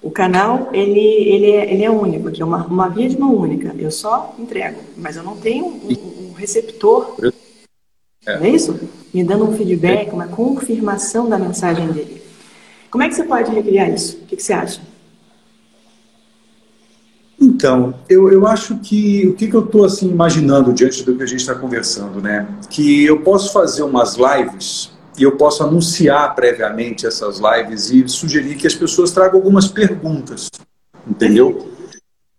Speaker 2: O canal, ele, ele, é, ele é único, aqui é uma, uma via de mão única. Eu só entrego, mas eu não tenho um, um receptor. É. Não é isso? Me dando um feedback, uma confirmação da mensagem dele. Como é que você pode recriar isso? O que, que você acha?
Speaker 3: Então, eu, eu acho que o que, que eu estou assim, imaginando diante do que a gente está conversando, né? Que eu posso fazer umas lives e eu posso anunciar previamente essas lives e sugerir que as pessoas tragam algumas perguntas, entendeu?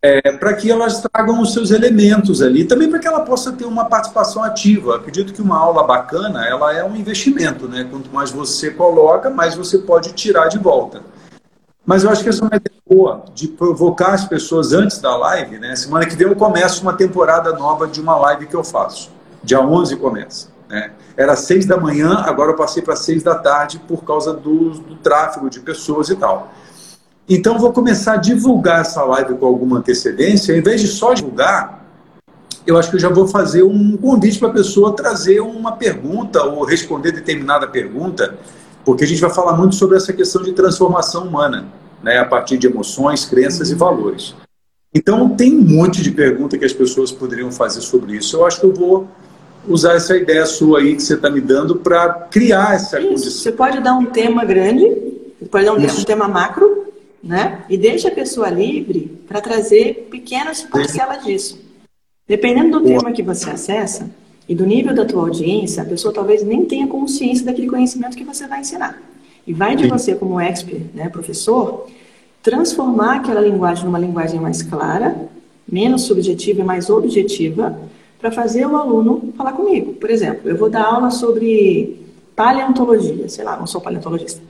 Speaker 3: É, para que elas tragam os seus elementos ali, também para que ela possa ter uma participação ativa. Acredito que uma aula bacana, ela é um investimento, né? Quanto mais você coloca, mais você pode tirar de volta. Mas eu acho que essa é uma ideia boa, de provocar as pessoas antes da live, né? Semana que vem eu começo uma temporada nova de uma live que eu faço. Dia 11 começa. Né? Era seis da manhã, agora eu passei para seis da tarde por causa do, do tráfego de pessoas e tal. Então, vou começar a divulgar essa live com alguma antecedência. Em vez de só divulgar, eu acho que eu já vou fazer um convite para a pessoa trazer uma pergunta ou responder determinada pergunta, porque a gente vai falar muito sobre essa questão de transformação humana, né, a partir de emoções, crenças e valores. Então, tem um monte de pergunta que as pessoas poderiam fazer sobre isso. Eu acho que eu vou usar essa ideia sua aí que você está me dando para criar essa isso. condição.
Speaker 2: Você pode dar um tema grande, pode dar um, um tema macro, né? E deixa a pessoa livre para trazer pequenas parcelas disso. Dependendo do tema que você acessa e do nível da tua audiência, a pessoa talvez nem tenha consciência daquele conhecimento que você vai ensinar. E vai de você, como expert, né, professor, transformar aquela linguagem numa linguagem mais clara, menos subjetiva e mais objetiva, para fazer o aluno falar comigo. Por exemplo, eu vou dar aula sobre paleontologia, sei lá, não sou paleontologista.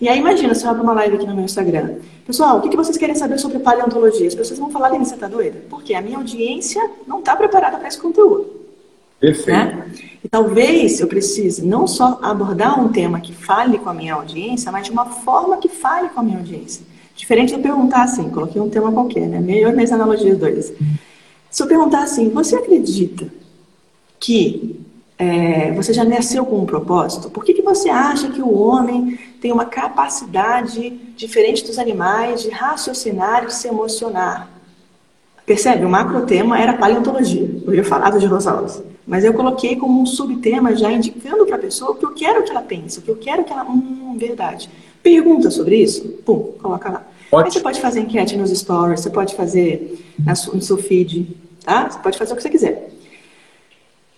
Speaker 2: E aí imagina, se eu abro uma live aqui no meu Instagram. Pessoal, o que, vocês querem saber sobre paleontologia? As pessoas vão falar, Lene, você está doida? Porque a minha audiência não está preparada para esse conteúdo.
Speaker 3: Perfeito. Né?
Speaker 2: E talvez eu precise não só abordar um tema que fale com a minha audiência, mas de uma forma que fale com a minha audiência. Diferente de eu perguntar assim, coloquei um tema qualquer, né? Melhor minhas analogias doidas. Se eu perguntar assim, você acredita que é, você já nasceu com um propósito? Por que, que você acha que o homem tem uma capacidade diferente dos animais de raciocinar e se emocionar? Percebe? O macro tema era paleontologia. Eu ia falar dos dinossauros. Mas eu coloquei como um subtema já indicando para a pessoa o que eu quero que ela pense, o que eu quero que ela. Hum, verdade. Pergunta sobre isso? Pum, coloca lá. Aí você pode fazer enquete nos stories, você pode fazer no seu feed, tá? Você pode fazer o que você quiser.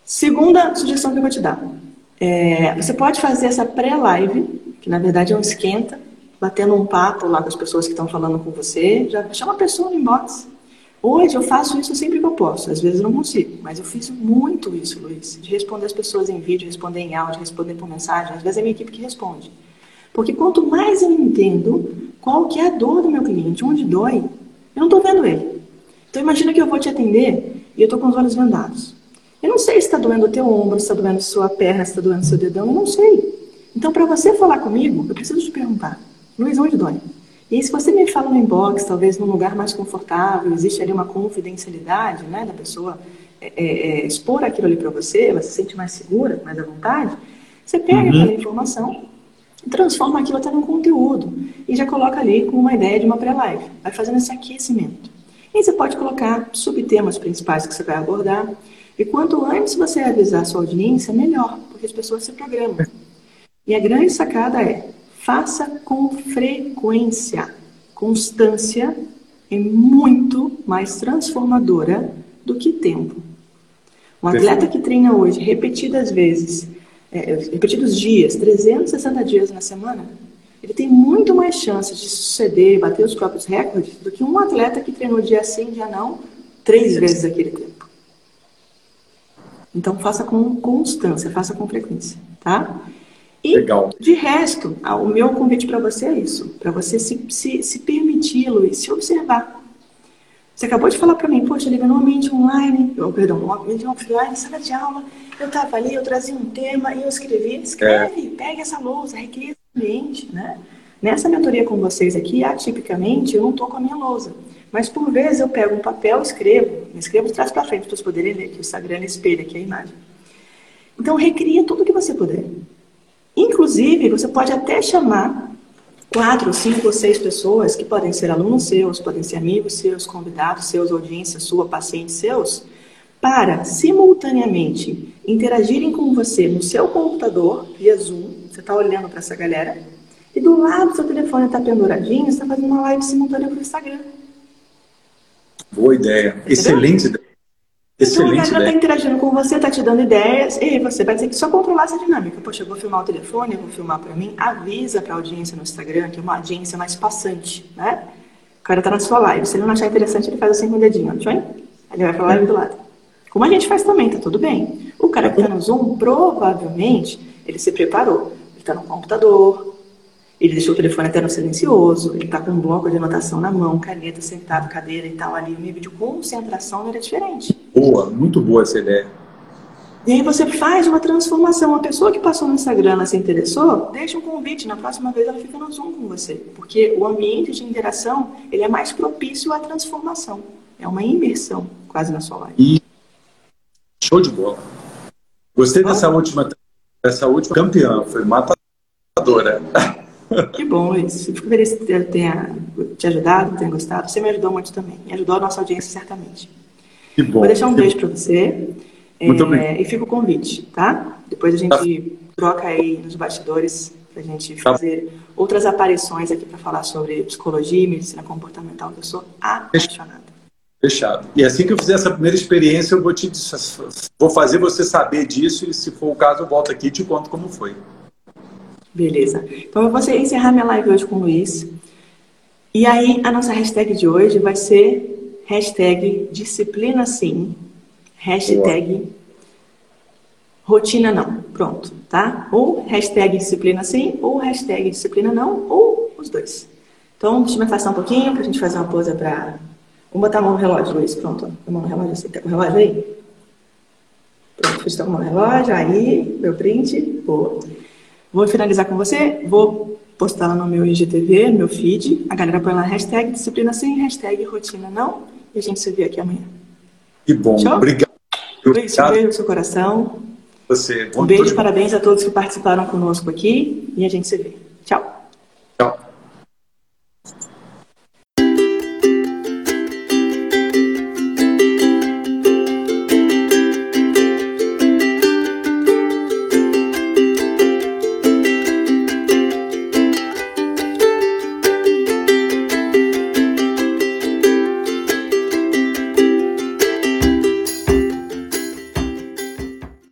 Speaker 2: Segunda sugestão que eu vou te dar. É, você pode fazer essa pré-live, que na verdade é um esquenta, batendo um papo lá com as pessoas que estão falando com você. Já chama a pessoa no inbox. Hoje eu faço isso sempre que eu posso, às vezes eu não consigo, mas eu fiz muito isso, Luiz, de responder as pessoas em vídeo, responder em áudio, responder por mensagem, às vezes é a minha equipe que responde. Porque quanto mais eu entendo qual que é a dor do meu cliente, onde dói, eu não estou vendo ele. Então imagina que eu vou te atender e eu estou com os olhos vendados. Eu não sei se está doendo o teu ombro, se está doendo sua perna, se está doendo seu dedão, eu não sei. Então, para você falar comigo, eu preciso te perguntar, Luiz, onde dói? E aí, se você me fala no inbox, talvez num lugar mais confortável, existe ali uma confidencialidade, né, da pessoa é, é, é expor aquilo ali para você, ela se sente mais segura, mais à vontade, você pega uhum. aquela informação transforma aquilo até num conteúdo e já coloca ali com uma ideia de uma pré-live. Vai fazendo esse aquecimento. E você pode colocar subtemas principais que você vai abordar, e quanto antes você avisar a sua audiência, melhor, porque as pessoas se programam. E a grande sacada é, faça com frequência. Constância é muito mais transformadora do que tempo. Um atleta que treina hoje repetidas vezes, é, repetidos dias, 360 dias na semana, ele tem muito mais chances de suceder, bater os próprios recordes, do que um atleta que treinou dia sim, dia não, três vezes aquele tempo. Então, faça com constância, faça com frequência, tá? E, Legal. de resto, o meu convite para você é isso, para você se, se, se permitir, Luiz, se observar. Você acabou de falar para mim, poxa, liga no ambiente online, ou, perdão, no ambiente offline, sala de aula, eu estava ali, eu trazia um tema e eu escrevi. Escreve, é. pega essa lousa, recria esse ambiente, né? Nessa mentoria com vocês aqui, atipicamente, eu não estou com a minha lousa. Mas por vezes eu pego um papel, escrevo, escrevo de trás para frente para vocês poderem ler, que o Instagram espelha aqui a imagem. Então recria tudo que você puder. Inclusive, você pode até chamar quatro, cinco ou seis pessoas que podem ser alunos seus, podem ser amigos seus, convidados seus, audiência sua, pacientes seus, para simultaneamente interagirem com você no seu computador via Zoom. Você está olhando para essa galera e do lado do seu telefone está penduradinho, você está fazendo uma live simultânea para o Instagram.
Speaker 3: Boa ideia. Entendeu? Excelente ideia.
Speaker 2: Excelente então, ela está interagindo com você, está te dando ideias, e você vai ter que só controlar essa dinâmica. Poxa, eu vou filmar o telefone, eu vou filmar para mim. Avisa para a audiência no Instagram, que é uma audiência mais passante, né? O cara está na sua live. Se ele não achar interessante, ele faz assim com o dedinho, ó. Ele vai para a live do lado. Como a gente faz também, tá tudo bem. O cara que está no Zoom, provavelmente, ele se preparou. Ele está no computador, ele deixou o telefone até no silencioso, ele está com um bloco de anotação na mão, caneta, sentado, cadeira e tal ali. O nível de concentração era diferente.
Speaker 3: Boa, muito boa essa ideia.
Speaker 2: E aí você faz uma transformação. A pessoa que passou no Instagram, ela se interessou, deixa um convite. Na próxima vez ela fica no Zoom com você. Porque o ambiente de interação, ele é mais propício à transformação. É uma imersão quase na sua live.
Speaker 3: E... Show de bola. Gostei dessa última, dessa última campeã. Foi matadora.
Speaker 2: Que bom, Luiz. Fico feliz que eu tenha te ajudado, tenha gostado. Você me ajudou muito também. Me ajudou a nossa audiência, certamente.
Speaker 3: Que bom.
Speaker 2: Vou deixar um beijo para você. Muito é, bem. E fica o convite, tá? Depois a gente tá. troca aí nos bastidores para a gente tá. fazer outras aparições aqui para falar sobre psicologia e medicina comportamental, que eu sou apaixonada.
Speaker 3: Fechado. E assim que eu fizer essa primeira experiência, eu vou, te, vou fazer você saber disso e, se for o caso, eu volto aqui e te conto como foi.
Speaker 2: Beleza. Então, eu vou encerrar minha live hoje com o Luiz. E aí, a nossa hashtag de hoje vai ser hashtag disciplina sim, hashtag Boa. rotina não. Pronto, tá? Ou hashtag disciplina sim, ou hashtag disciplina não, ou os dois. Então, deixa eu me afastar um pouquinho para a gente fazer uma pose para Vamos botar a mão no relógio, Luiz. Pronto. A mão no relógio. Você tá com o relógio aí? Pronto, estou com a mão no relógio. Aí, meu print. Boa. Vou finalizar com você. Vou postar lá no meu IGTV, meu feed. A galera põe lá hashtag disciplina sim, hashtag rotina não. E a gente se vê aqui amanhã.
Speaker 3: Que bom. Show? Obrigado.
Speaker 2: Um beijo no seu coração.
Speaker 3: Você.
Speaker 2: um beijo, parabéns a todos que participaram conosco aqui. E a gente se vê. Tchau.